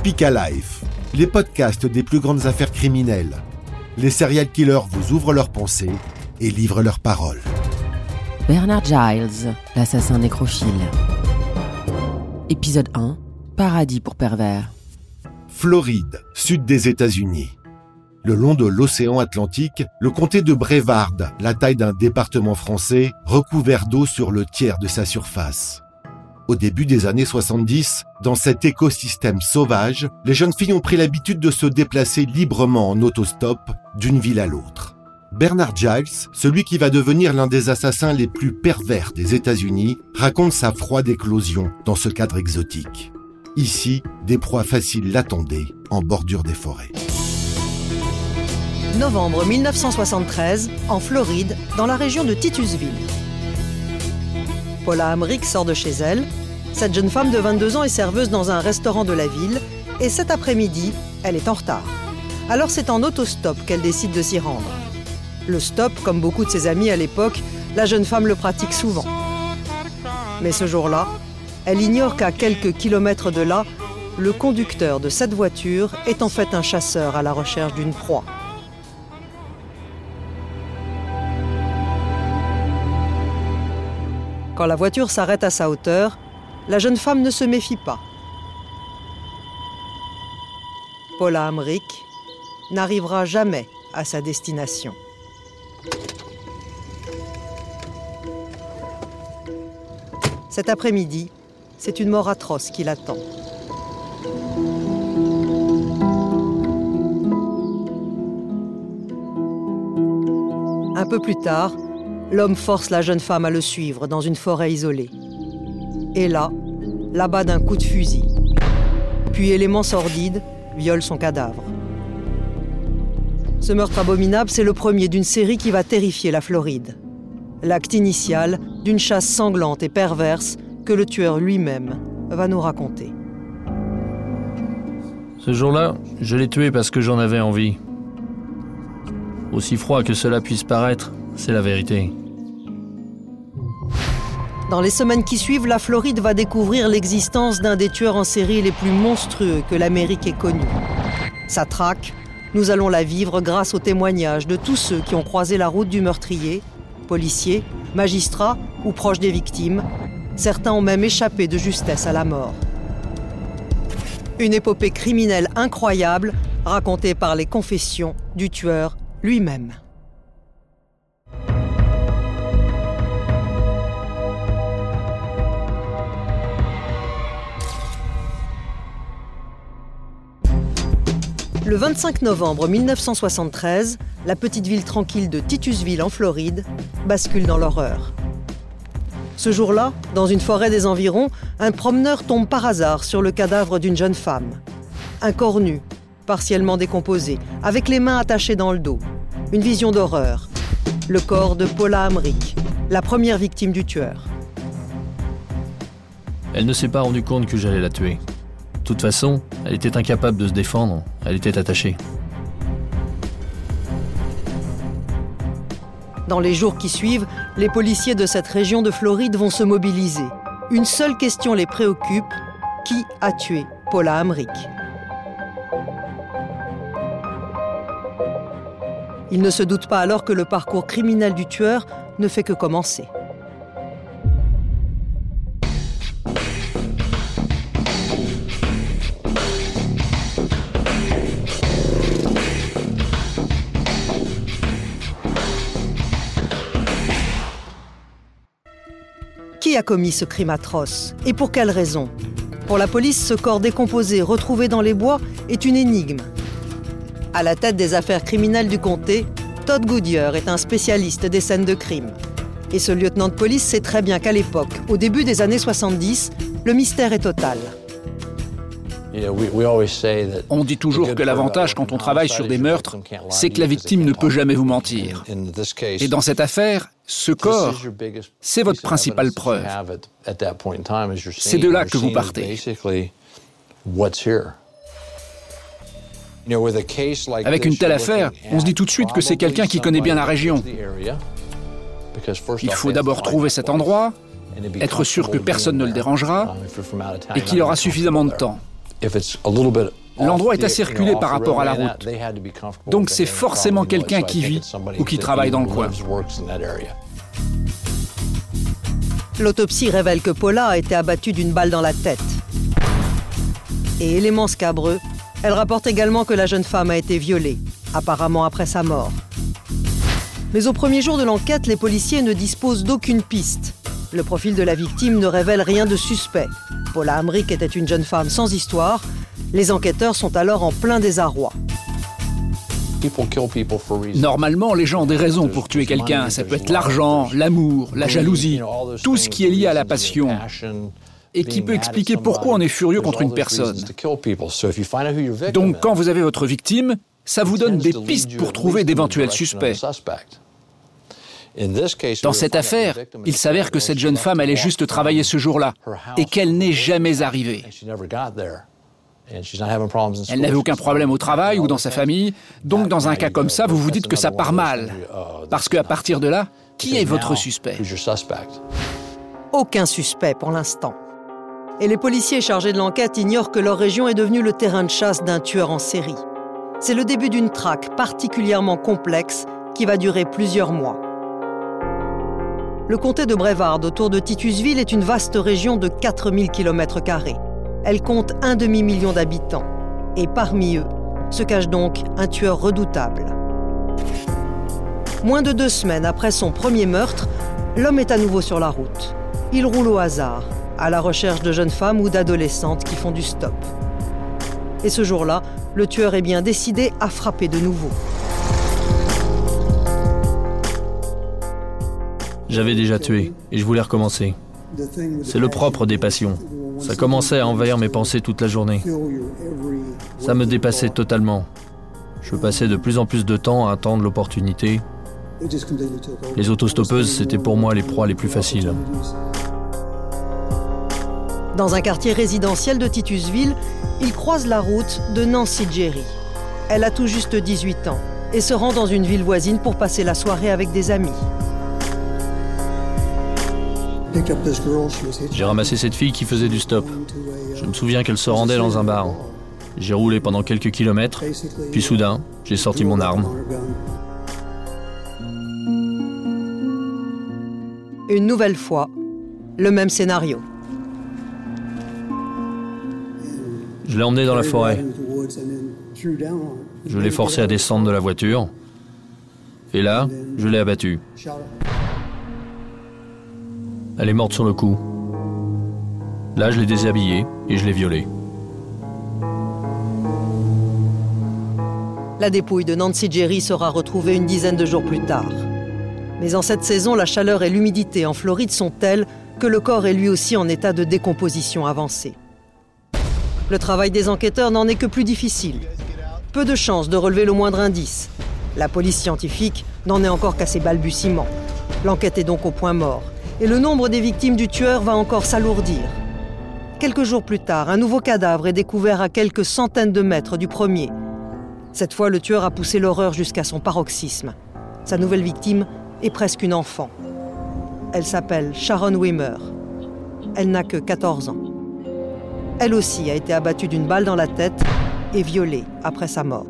Speak Alive, les podcasts des plus grandes affaires criminelles. Les serial killers vous ouvrent leurs pensées et livrent leurs paroles. Bernard Giles, l'assassin nécrophile. Épisode 1 Paradis pour pervers. Floride, sud des États-Unis. Le long de l'océan Atlantique, le comté de Brevard, la taille d'un département français, recouvert d'eau sur le tiers de sa surface. Au début des années 70, dans cet écosystème sauvage, les jeunes filles ont pris l'habitude de se déplacer librement en autostop d'une ville à l'autre. Bernard Giles, celui qui va devenir l'un des assassins les plus pervers des États-Unis, raconte sa froide éclosion dans ce cadre exotique. Ici, des proies faciles l'attendaient en bordure des forêts. Novembre 1973, en Floride, dans la région de Titusville. Paula Hamrick sort de chez elle. Cette jeune femme de 22 ans est serveuse dans un restaurant de la ville et cet après-midi, elle est en retard. Alors c'est en autostop qu'elle décide de s'y rendre. Le stop, comme beaucoup de ses amis à l'époque, la jeune femme le pratique souvent. Mais ce jour-là, elle ignore qu'à quelques kilomètres de là, le conducteur de cette voiture est en fait un chasseur à la recherche d'une proie. Quand la voiture s'arrête à sa hauteur, la jeune femme ne se méfie pas. Paula Hamrick n'arrivera jamais à sa destination. Cet après-midi, c'est une mort atroce qui l'attend. Un peu plus tard, l'homme force la jeune femme à le suivre dans une forêt isolée. Et là, là-bas d'un coup de fusil. Puis élément sordide, viole son cadavre. Ce meurtre abominable, c'est le premier d'une série qui va terrifier la Floride. L'acte initial d'une chasse sanglante et perverse que le tueur lui-même va nous raconter. Ce jour-là, je l'ai tué parce que j'en avais envie. Aussi froid que cela puisse paraître, c'est la vérité. Dans les semaines qui suivent, la Floride va découvrir l'existence d'un des tueurs en série les plus monstrueux que l'Amérique ait connu. Sa traque, nous allons la vivre grâce aux témoignages de tous ceux qui ont croisé la route du meurtrier, policiers, magistrats ou proches des victimes. Certains ont même échappé de justesse à la mort. Une épopée criminelle incroyable racontée par les confessions du tueur lui-même. Le 25 novembre 1973, la petite ville tranquille de Titusville en Floride bascule dans l'horreur. Ce jour-là, dans une forêt des environs, un promeneur tombe par hasard sur le cadavre d'une jeune femme. Un corps nu, partiellement décomposé, avec les mains attachées dans le dos. Une vision d'horreur. Le corps de Paula Hamrick, la première victime du tueur. Elle ne s'est pas rendue compte que j'allais la tuer. De toute façon, elle était incapable de se défendre, elle était attachée. Dans les jours qui suivent, les policiers de cette région de Floride vont se mobiliser. Une seule question les préoccupe qui a tué Paula Hamrick Ils ne se doutent pas alors que le parcours criminel du tueur ne fait que commencer. Qui a commis ce crime atroce Et pour quelle raison? Pour la police, ce corps décomposé retrouvé dans les bois est une énigme. À la tête des affaires criminelles du comté, Todd Goodyear est un spécialiste des scènes de crime. Et ce lieutenant de police sait très bien qu'à l'époque, au début des années 70, le mystère est total. On dit toujours que l'avantage quand on travaille sur des meurtres, c'est que la victime ne peut jamais vous mentir. Et dans cette affaire, ce corps, c'est votre principale preuve. C'est de là que vous partez. Avec une telle affaire, on se dit tout de suite que c'est quelqu'un qui connaît bien la région. Il faut d'abord trouver cet endroit, être sûr que personne ne le dérangera et qu'il aura suffisamment de temps. L'endroit est assez reculé par rapport à la route. Donc c'est forcément quelqu'un qui vit ou qui travaille dans le coin. L'autopsie révèle que Paula a été abattue d'une balle dans la tête. Et élément scabreux, elle rapporte également que la jeune femme a été violée, apparemment après sa mort. Mais au premier jour de l'enquête, les policiers ne disposent d'aucune piste. Le profil de la victime ne révèle rien de suspect. Paula Amric était une jeune femme sans histoire. Les enquêteurs sont alors en plein désarroi. Normalement, les gens ont des raisons pour tuer quelqu'un. Ça peut être l'argent, l'amour, la jalousie, tout ce qui est lié à la passion et qui peut expliquer pourquoi on est furieux contre une personne. Donc quand vous avez votre victime, ça vous donne des pistes pour trouver d'éventuels suspects. Dans cette affaire, il s'avère que cette jeune femme allait juste travailler ce jour-là et qu'elle n'est jamais arrivée. Elle n'avait aucun problème au travail ou dans sa famille, donc dans un cas comme ça, vous vous dites que ça part mal. Parce qu'à partir de là, qui est votre suspect? Aucun suspect pour l'instant. Et les policiers chargés de l'enquête ignorent que leur région est devenue le terrain de chasse d'un tueur en série. C'est le début d'une traque particulièrement complexe qui va durer plusieurs mois. Le comté de Brevard autour de Titusville est une vaste région de 4000 km. Elle compte un demi-million d'habitants. Et parmi eux se cache donc un tueur redoutable. Moins de deux semaines après son premier meurtre, l'homme est à nouveau sur la route. Il roule au hasard, à la recherche de jeunes femmes ou d'adolescentes qui font du stop. Et ce jour-là, le tueur est bien décidé à frapper de nouveau. J'avais déjà tué et je voulais recommencer. C'est le propre des passions. Ça commençait à envahir mes pensées toute la journée. Ça me dépassait totalement. Je passais de plus en plus de temps à attendre l'opportunité. Les autostoppeuses, c'était pour moi les proies les plus faciles. Dans un quartier résidentiel de Titusville, il croise la route de Nancy Jerry. Elle a tout juste 18 ans et se rend dans une ville voisine pour passer la soirée avec des amis. J'ai ramassé cette fille qui faisait du stop. Je me souviens qu'elle se rendait dans un bar. J'ai roulé pendant quelques kilomètres, puis soudain, j'ai sorti mon arme. Une nouvelle fois, le même scénario. Je l'ai emmenée dans la forêt. Je l'ai forcé à descendre de la voiture. Et là, je l'ai abattue. Elle est morte sur le coup. Là, je l'ai déshabillée et je l'ai violée. La dépouille de Nancy Jerry sera retrouvée une dizaine de jours plus tard. Mais en cette saison, la chaleur et l'humidité en Floride sont telles que le corps est lui aussi en état de décomposition avancée. Le travail des enquêteurs n'en est que plus difficile. Peu de chances de relever le moindre indice. La police scientifique n'en est encore qu'à ses balbutiements. L'enquête est donc au point mort et le nombre des victimes du tueur va encore s'alourdir. Quelques jours plus tard, un nouveau cadavre est découvert à quelques centaines de mètres du premier. Cette fois, le tueur a poussé l'horreur jusqu'à son paroxysme. Sa nouvelle victime est presque une enfant. Elle s'appelle Sharon Wimmer. Elle n'a que 14 ans. Elle aussi a été abattue d'une balle dans la tête et violée après sa mort.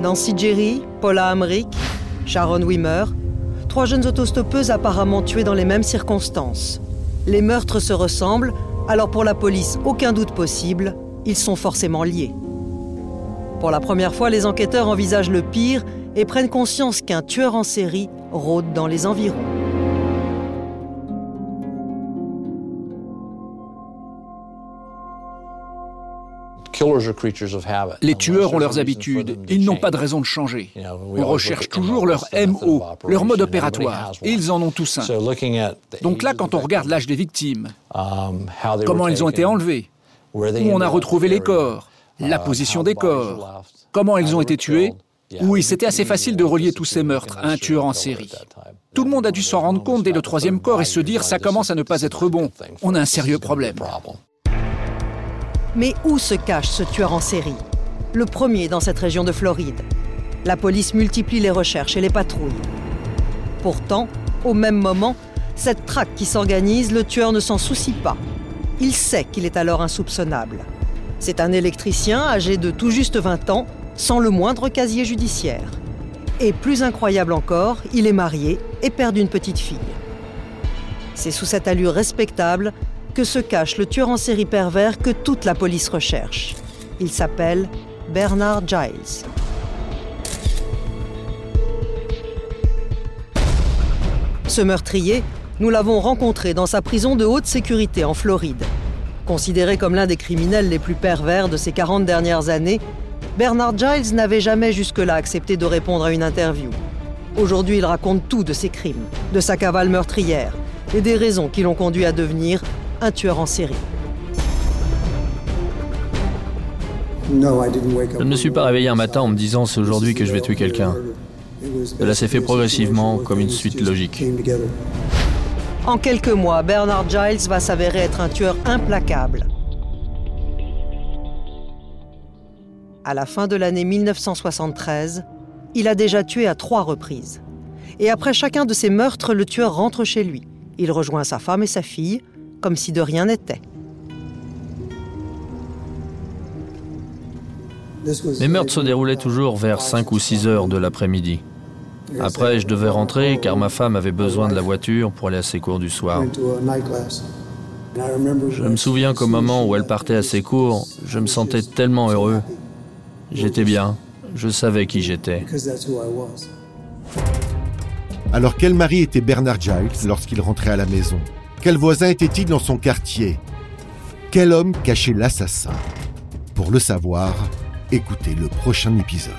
Nancy Jerry, Paula Amrick, Sharon Wimmer, trois jeunes autostoppeuses apparemment tuées dans les mêmes circonstances. Les meurtres se ressemblent, alors pour la police, aucun doute possible, ils sont forcément liés. Pour la première fois, les enquêteurs envisagent le pire et prennent conscience qu'un tueur en série rôde dans les environs. Les tueurs ont leurs habitudes ils n'ont pas de raison de changer. On recherche toujours leur MO, leur mode opératoire, et ils en ont tous un. Donc là, quand on regarde l'âge des victimes, um, comment elles ont été enlevées, où on a retrouvé les corps, la uh, position des corps, comment elles ont été tuées, oui, c'était assez facile de relier tous ces meurtres à un tueur en série. Tout le monde a dû s'en rendre compte dès le troisième corps et se dire ça commence à ne pas être bon. On a un sérieux problème. Mais où se cache ce tueur en série? Le premier dans cette région de Floride. La police multiplie les recherches et les patrouilles. Pourtant, au même moment, cette traque qui s'organise, le tueur ne s'en soucie pas. Il sait qu'il est alors insoupçonnable. C'est un électricien âgé de tout juste 20 ans, sans le moindre casier judiciaire. Et plus incroyable encore, il est marié et père d'une petite fille. C'est sous cette allure respectable que se cache le tueur en série pervers que toute la police recherche. Il s'appelle Bernard Giles. Ce meurtrier, nous l'avons rencontré dans sa prison de haute sécurité en Floride. Considéré comme l'un des criminels les plus pervers de ces 40 dernières années, Bernard Giles n'avait jamais jusque-là accepté de répondre à une interview. Aujourd'hui, il raconte tout de ses crimes, de sa cavale meurtrière et des raisons qui l'ont conduit à devenir un tueur en série. Je ne me suis pas réveillé un matin en me disant c'est aujourd'hui que je vais tuer quelqu'un. Cela s'est fait progressivement comme une suite logique. En quelques mois, Bernard Giles va s'avérer être un tueur implacable. À la fin de l'année 1973, il a déjà tué à trois reprises. Et après chacun de ces meurtres, le tueur rentre chez lui. Il rejoint sa femme et sa fille, comme si de rien n'était. Mes meurtres se déroulaient toujours vers 5 ou 6 heures de l'après-midi. Après, je devais rentrer car ma femme avait besoin de la voiture pour aller à ses cours du soir. Je me souviens qu'au moment où elle partait à ses cours, je me sentais tellement heureux. J'étais bien, je savais qui j'étais. Alors quel mari était Bernard Giles lorsqu'il rentrait à la maison? Quel voisin était-il dans son quartier? Quel homme cachait l'assassin? Pour le savoir, écoutez le prochain épisode.